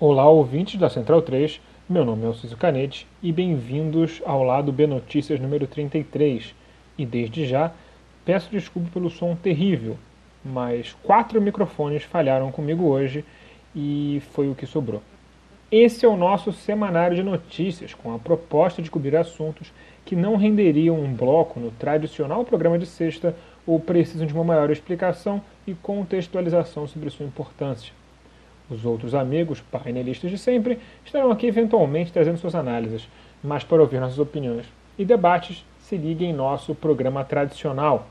Olá, ouvintes da Central 3. Meu nome é Alciso Canete e bem-vindos ao Lado B Notícias número 33. E desde já, peço desculpa pelo som terrível, mas quatro microfones falharam comigo hoje e foi o que sobrou. Esse é o nosso semanário de notícias, com a proposta de cobrir assuntos que não renderiam um bloco no tradicional programa de sexta ou precisam de uma maior explicação e contextualização sobre sua importância. Os outros amigos, painelistas de sempre, estarão aqui eventualmente trazendo suas análises, mas para ouvir nossas opiniões e debates, se ligue em nosso programa tradicional.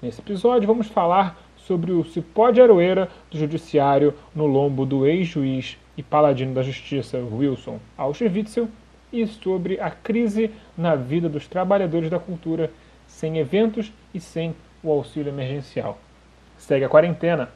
Nesse episódio vamos falar sobre o cipó de aroeira do judiciário no lombo do ex-juiz e paladino da justiça Wilson Auschwitzel e sobre a crise na vida dos trabalhadores da cultura sem eventos e sem o auxílio emergencial. Segue a quarentena.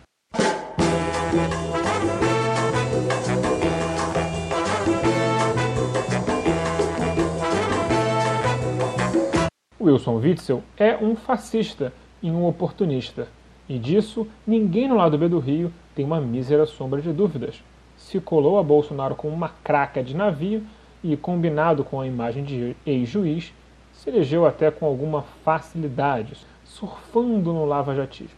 Wilson Witzel é um fascista e um oportunista, e disso ninguém no lado B do Rio tem uma mísera sombra de dúvidas. Se colou a Bolsonaro com uma craca de navio e, combinado com a imagem de ex-juiz, se elegeu até com alguma facilidade, surfando no lava-jatismo.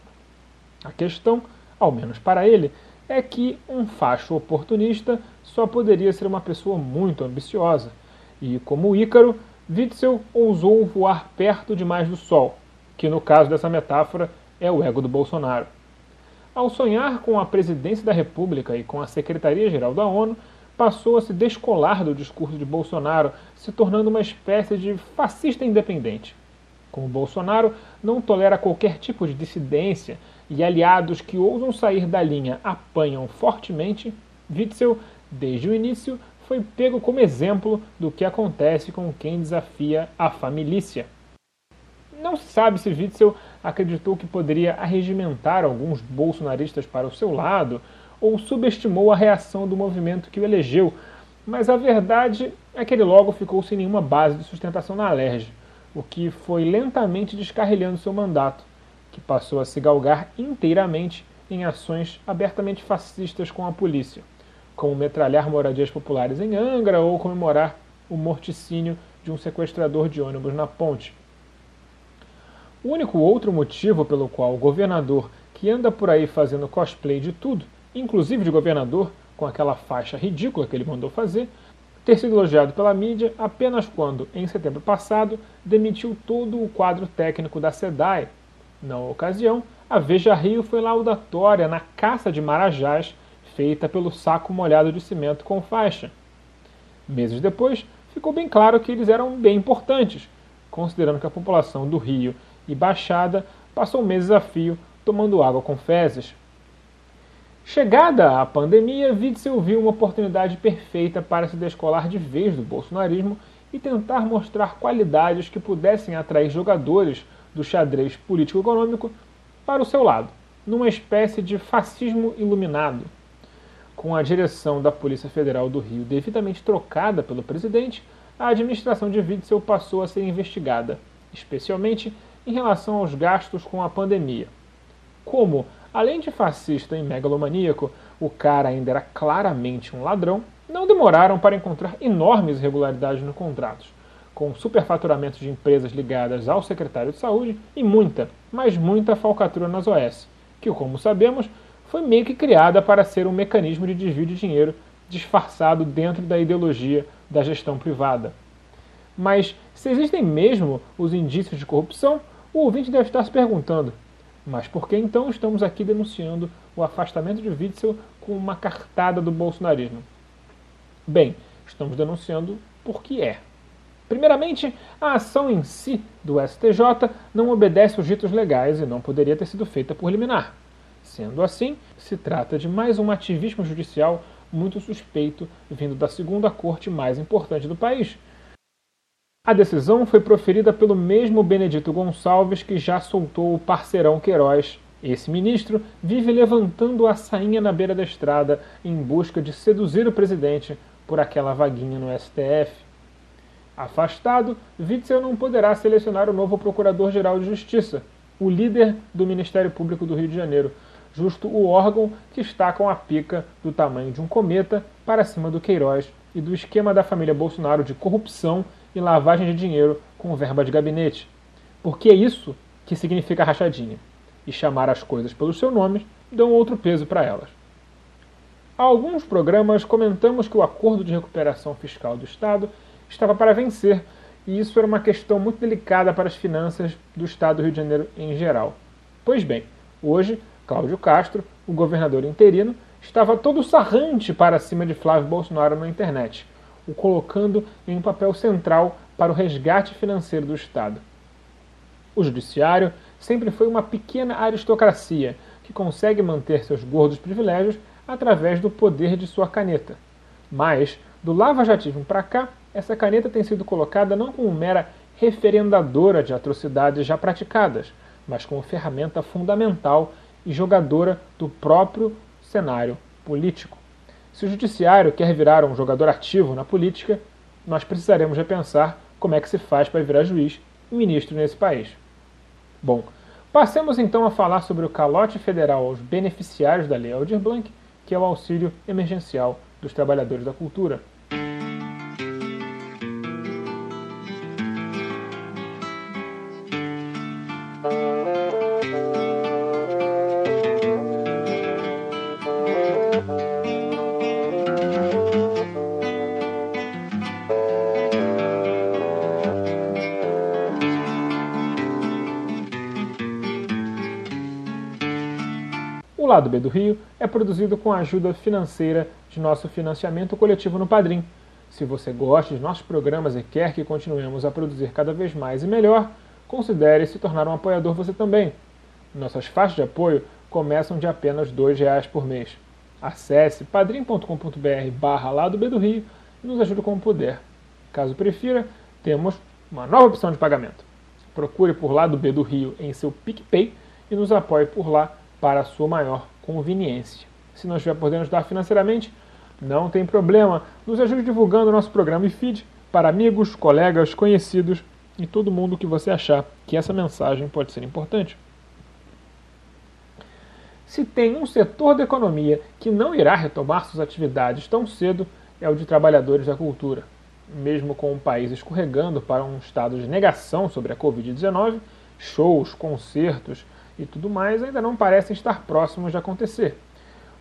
A questão, ao menos para ele, é que um facho oportunista só poderia ser uma pessoa muito ambiciosa, e, como Ícaro, Witzel ousou voar perto demais do Sol, que no caso dessa metáfora é o ego do Bolsonaro. Ao sonhar com a presidência da República e com a Secretaria-Geral da ONU, passou a se descolar do discurso de Bolsonaro, se tornando uma espécie de fascista independente. Como Bolsonaro não tolera qualquer tipo de dissidência e aliados que ousam sair da linha apanham fortemente, Witzel, desde o início, foi pego como exemplo do que acontece com quem desafia a família. Não se sabe se Witzel acreditou que poderia arregimentar alguns bolsonaristas para o seu lado ou subestimou a reação do movimento que o elegeu, mas a verdade é que ele logo ficou sem nenhuma base de sustentação na Alerj, o que foi lentamente descarrilhando seu mandato, que passou a se galgar inteiramente em ações abertamente fascistas com a polícia como metralhar moradias populares em Angra ou comemorar o morticínio de um sequestrador de ônibus na ponte. O único outro motivo pelo qual o governador, que anda por aí fazendo cosplay de tudo, inclusive de governador, com aquela faixa ridícula que ele mandou fazer, ter sido elogiado pela mídia apenas quando, em setembro passado, demitiu todo o quadro técnico da SEDAI. Na ocasião, a Veja Rio foi laudatória na caça de marajás feita pelo saco molhado de cimento com faixa. Meses depois, ficou bem claro que eles eram bem importantes, considerando que a população do Rio e Baixada passou meses a fio tomando água com fezes. Chegada a pandemia, Witzel viu uma oportunidade perfeita para se descolar de vez do bolsonarismo e tentar mostrar qualidades que pudessem atrair jogadores do xadrez político-econômico para o seu lado, numa espécie de fascismo iluminado com a direção da Polícia Federal do Rio devidamente trocada pelo presidente, a administração de Witzel passou a ser investigada, especialmente em relação aos gastos com a pandemia. Como, além de fascista e megalomaníaco, o cara ainda era claramente um ladrão, não demoraram para encontrar enormes irregularidades nos contratos, com superfaturamentos de empresas ligadas ao secretário de saúde e muita, mas muita falcatrua nas OS, que, como sabemos, foi meio que criada para ser um mecanismo de desvio de dinheiro disfarçado dentro da ideologia da gestão privada. Mas se existem mesmo os indícios de corrupção, o ouvinte deve estar se perguntando: mas por que então estamos aqui denunciando o afastamento de Witzel com uma cartada do bolsonarismo? Bem, estamos denunciando porque é. Primeiramente, a ação em si do STJ não obedece aos ditos legais e não poderia ter sido feita por liminar. Sendo assim, se trata de mais um ativismo judicial muito suspeito vindo da segunda corte mais importante do país. A decisão foi proferida pelo mesmo Benedito Gonçalves que já soltou o parceirão Queiroz. Esse ministro vive levantando a sainha na beira da estrada em busca de seduzir o presidente por aquela vaguinha no STF. Afastado, Witzel não poderá selecionar o novo Procurador-Geral de Justiça, o líder do Ministério Público do Rio de Janeiro, justo o órgão que está com a pica do tamanho de um cometa para cima do Queiroz e do esquema da família Bolsonaro de corrupção e lavagem de dinheiro com verba de gabinete. Porque é isso que significa rachadinha. E chamar as coisas pelos seus nomes dão outro peso para elas. Há alguns programas comentamos que o acordo de recuperação fiscal do Estado estava para vencer, e isso era uma questão muito delicada para as finanças do Estado do Rio de Janeiro em geral. Pois bem, hoje, Cláudio Castro, o governador interino, estava todo sarrante para cima de Flávio Bolsonaro na internet, o colocando em um papel central para o resgate financeiro do Estado. O judiciário sempre foi uma pequena aristocracia que consegue manter seus gordos privilégios através do poder de sua caneta. Mas, do lava-jatismo para cá, essa caneta tem sido colocada não como mera referendadora de atrocidades já praticadas, mas como ferramenta fundamental e jogadora do próprio cenário político. Se o judiciário quer virar um jogador ativo na política, nós precisaremos repensar como é que se faz para virar juiz e ministro nesse país. Bom, passemos então a falar sobre o calote federal aos beneficiários da Lei Aldir Blanc que é o auxílio emergencial dos trabalhadores da cultura. Lado B do Rio é produzido com a ajuda financeira de nosso financiamento coletivo no Padrim. Se você gosta de nossos programas e quer que continuemos a produzir cada vez mais e melhor, considere se tornar um apoiador você também. Nossas faixas de apoio começam de apenas R$ reais por mês. Acesse padrim.com.br barra lado B do Rio e nos ajude como puder. Caso prefira, temos uma nova opção de pagamento. Procure por Lado B do Rio em seu PicPay e nos apoie por lá para sua maior conveniência. Se não estiver podendo ajudar financeiramente, não tem problema. Nos ajude divulgando nosso programa e feed para amigos, colegas, conhecidos e todo mundo que você achar que essa mensagem pode ser importante. Se tem um setor da economia que não irá retomar suas atividades tão cedo, é o de trabalhadores da cultura. Mesmo com o país escorregando para um estado de negação sobre a Covid-19, shows, concertos, e tudo mais ainda não parecem estar próximos de acontecer,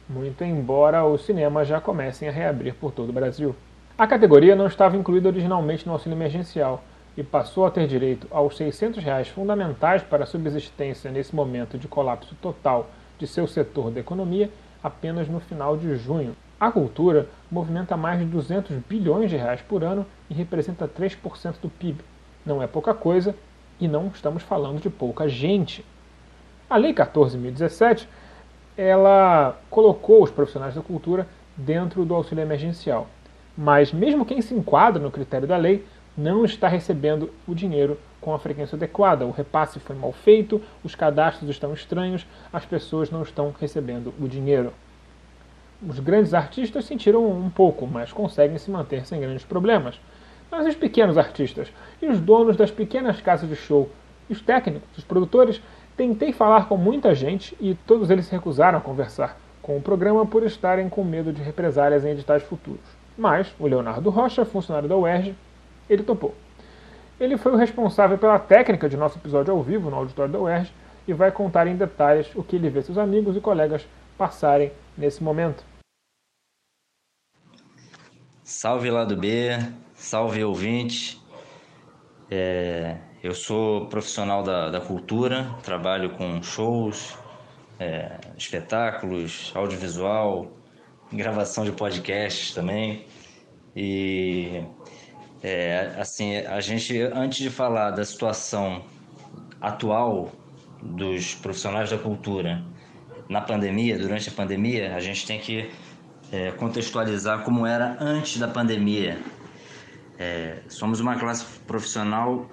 muito embora os cinemas já comecem a reabrir por todo o Brasil. A categoria não estava incluída originalmente no auxílio emergencial e passou a ter direito aos 600 reais fundamentais para a subsistência nesse momento de colapso total de seu setor da economia apenas no final de junho. A cultura movimenta mais de 200 bilhões de reais por ano e representa 3% do PIB. Não é pouca coisa e não estamos falando de pouca gente. A Lei 14.017, ela colocou os profissionais da cultura dentro do auxílio emergencial. Mas mesmo quem se enquadra no critério da lei não está recebendo o dinheiro com a frequência adequada. O repasse foi mal feito, os cadastros estão estranhos, as pessoas não estão recebendo o dinheiro. Os grandes artistas sentiram um pouco, mas conseguem se manter sem grandes problemas. Mas os pequenos artistas e os donos das pequenas casas de show, os técnicos, os produtores, Tentei falar com muita gente e todos eles se recusaram a conversar com o programa por estarem com medo de represálias em editais futuros. Mas o Leonardo Rocha, funcionário da UERJ, ele topou. Ele foi o responsável pela técnica de nosso episódio ao vivo no auditório da UERJ e vai contar em detalhes o que ele vê seus amigos e colegas passarem nesse momento. Salve lado B, salve ouvinte. É, eu sou profissional da, da cultura, trabalho com shows, é, espetáculos, audiovisual, gravação de podcasts também. E é, assim, a gente, antes de falar da situação atual dos profissionais da cultura na pandemia, durante a pandemia, a gente tem que é, contextualizar como era antes da pandemia, é, somos uma classe profissional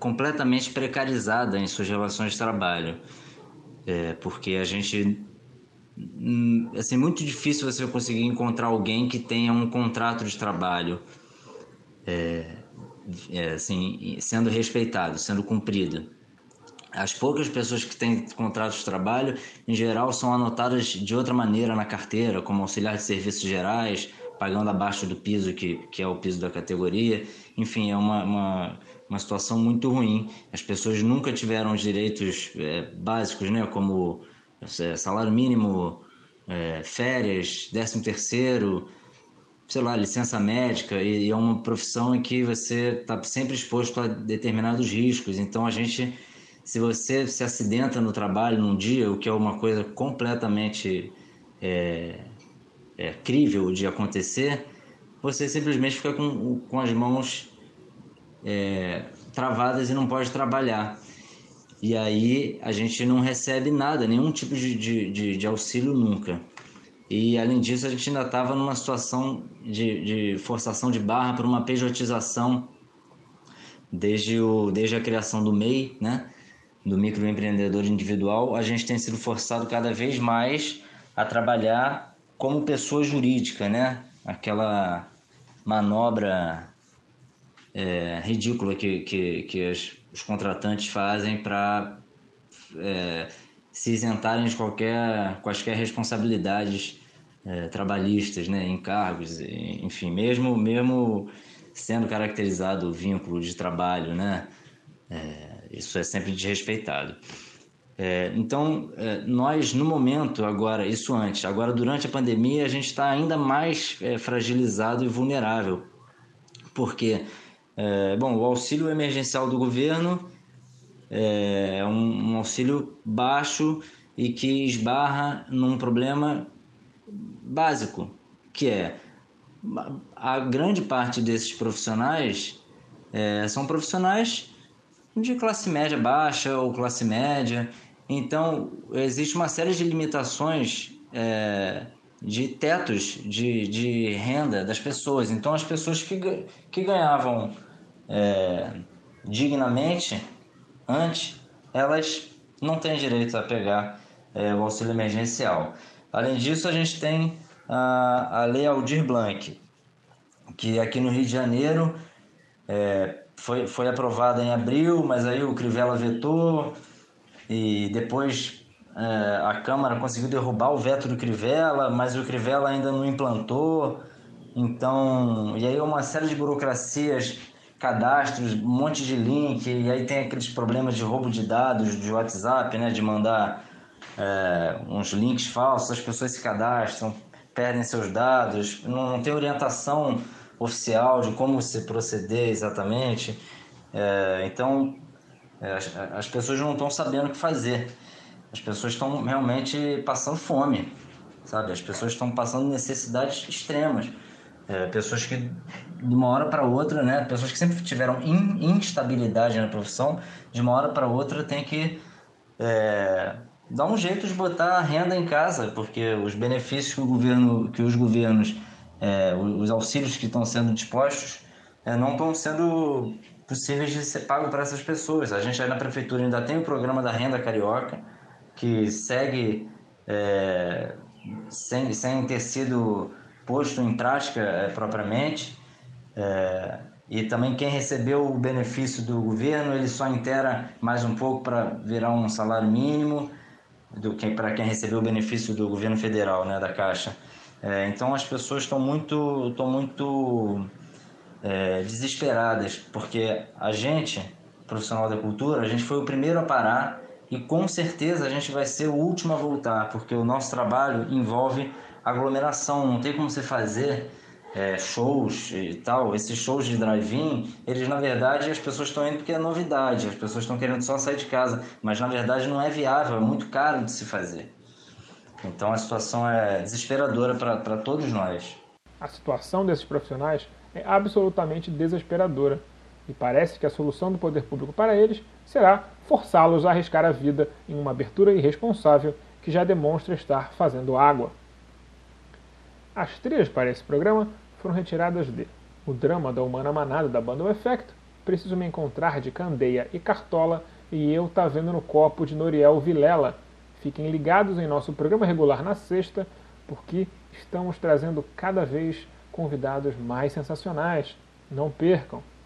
completamente precarizada em suas relações de trabalho, é, porque a gente hum, assim muito difícil você conseguir encontrar alguém que tenha um contrato de trabalho é, é, assim sendo respeitado, sendo cumprido. As poucas pessoas que têm contratos de trabalho, em geral, são anotadas de outra maneira na carteira, como auxiliar de serviços gerais, pagando abaixo do piso, que, que é o piso da categoria. Enfim, é uma, uma, uma situação muito ruim. As pessoas nunca tiveram os direitos é, básicos, né, como é, salário mínimo, é, férias, décimo terceiro, sei lá, licença médica, e, e é uma profissão em que você está sempre exposto a determinados riscos. Então, a gente se você se acidenta no trabalho num dia, o que é uma coisa completamente é, é, crível de acontecer, você simplesmente fica com, com as mãos é, travadas e não pode trabalhar. E aí a gente não recebe nada, nenhum tipo de, de, de, de auxílio nunca. E além disso, a gente ainda estava numa situação de, de forçação de barra para uma pejotização desde, o, desde a criação do MEI, né? do microempreendedor individual, a gente tem sido forçado cada vez mais a trabalhar como pessoa jurídica, né? Aquela manobra é, ridícula que, que, que as, os contratantes fazem para é, se isentarem de qualquer, quaisquer responsabilidades é, trabalhistas, né? Encargos, enfim, mesmo, mesmo sendo caracterizado o vínculo de trabalho, né? É, isso é sempre desrespeitado. É, então, é, nós, no momento, agora, isso antes, agora durante a pandemia, a gente está ainda mais é, fragilizado e vulnerável. Porque, é, bom, o auxílio emergencial do governo é um, um auxílio baixo e que esbarra num problema básico, que é a grande parte desses profissionais é, são profissionais de classe média baixa ou classe média. Então, existe uma série de limitações é, de tetos de, de renda das pessoas. Então, as pessoas que, que ganhavam é, dignamente antes, elas não têm direito a pegar é, o auxílio emergencial. Além disso, a gente tem a, a Lei Aldir Blanc, que aqui no Rio de Janeiro é, foi, foi aprovada em abril, mas aí o Crivella vetou e depois é, a Câmara conseguiu derrubar o veto do Crivella, mas o Crivella ainda não implantou. Então, e aí uma série de burocracias, cadastros, um monte de link, e aí tem aqueles problemas de roubo de dados de WhatsApp, né, de mandar é, uns links falsos, as pessoas se cadastram, perdem seus dados, não, não tem orientação oficial de como se proceder exatamente. É, então, as, as, pessoas não estão sabendo o que fazer. As pessoas estão realmente passando fome, sabe? As pessoas estão passando necessidades extremas. É, pessoas que, de uma hora para outra, né? Pessoas que sempre tiveram in, instabilidade na profissão, de uma hora para outra tem que é, dar um jeito de botar a renda em casa, porque os benefícios que, o governo, que os governos é, os auxílios que estão sendo dispostos é, não estão sendo possíveis de ser pagos para essas pessoas. A gente aí na prefeitura ainda tem o programa da renda carioca, que segue é, sem, sem ter sido posto em prática é, propriamente. É, e também quem recebeu o benefício do governo, ele só inteira mais um pouco para virar um salário mínimo do que para quem recebeu o benefício do governo federal, né, da Caixa. É, então as pessoas estão muito, estão muito é, desesperadas, porque a gente, profissional da cultura, a gente foi o primeiro a parar e com certeza a gente vai ser o último a voltar, porque o nosso trabalho envolve aglomeração, não tem como você fazer é, shows e tal. Esses shows de drive-in, eles na verdade as pessoas estão indo porque é novidade, as pessoas estão querendo só sair de casa, mas na verdade não é viável, é muito caro de se fazer. Então a situação é desesperadora para todos nós. A situação desses profissionais é absolutamente desesperadora e parece que a solução do poder público para eles será forçá-los a arriscar a vida em uma abertura irresponsável que já demonstra estar fazendo água. As trilhas para esse programa foram retiradas de O Drama da Humana Manada da banda O Efecto, Preciso Me Encontrar de Candeia e Cartola e Eu Tá Vendo no Copo de Noriel Vilela, Fiquem ligados em nosso programa regular na sexta, porque estamos trazendo cada vez convidados mais sensacionais. Não percam!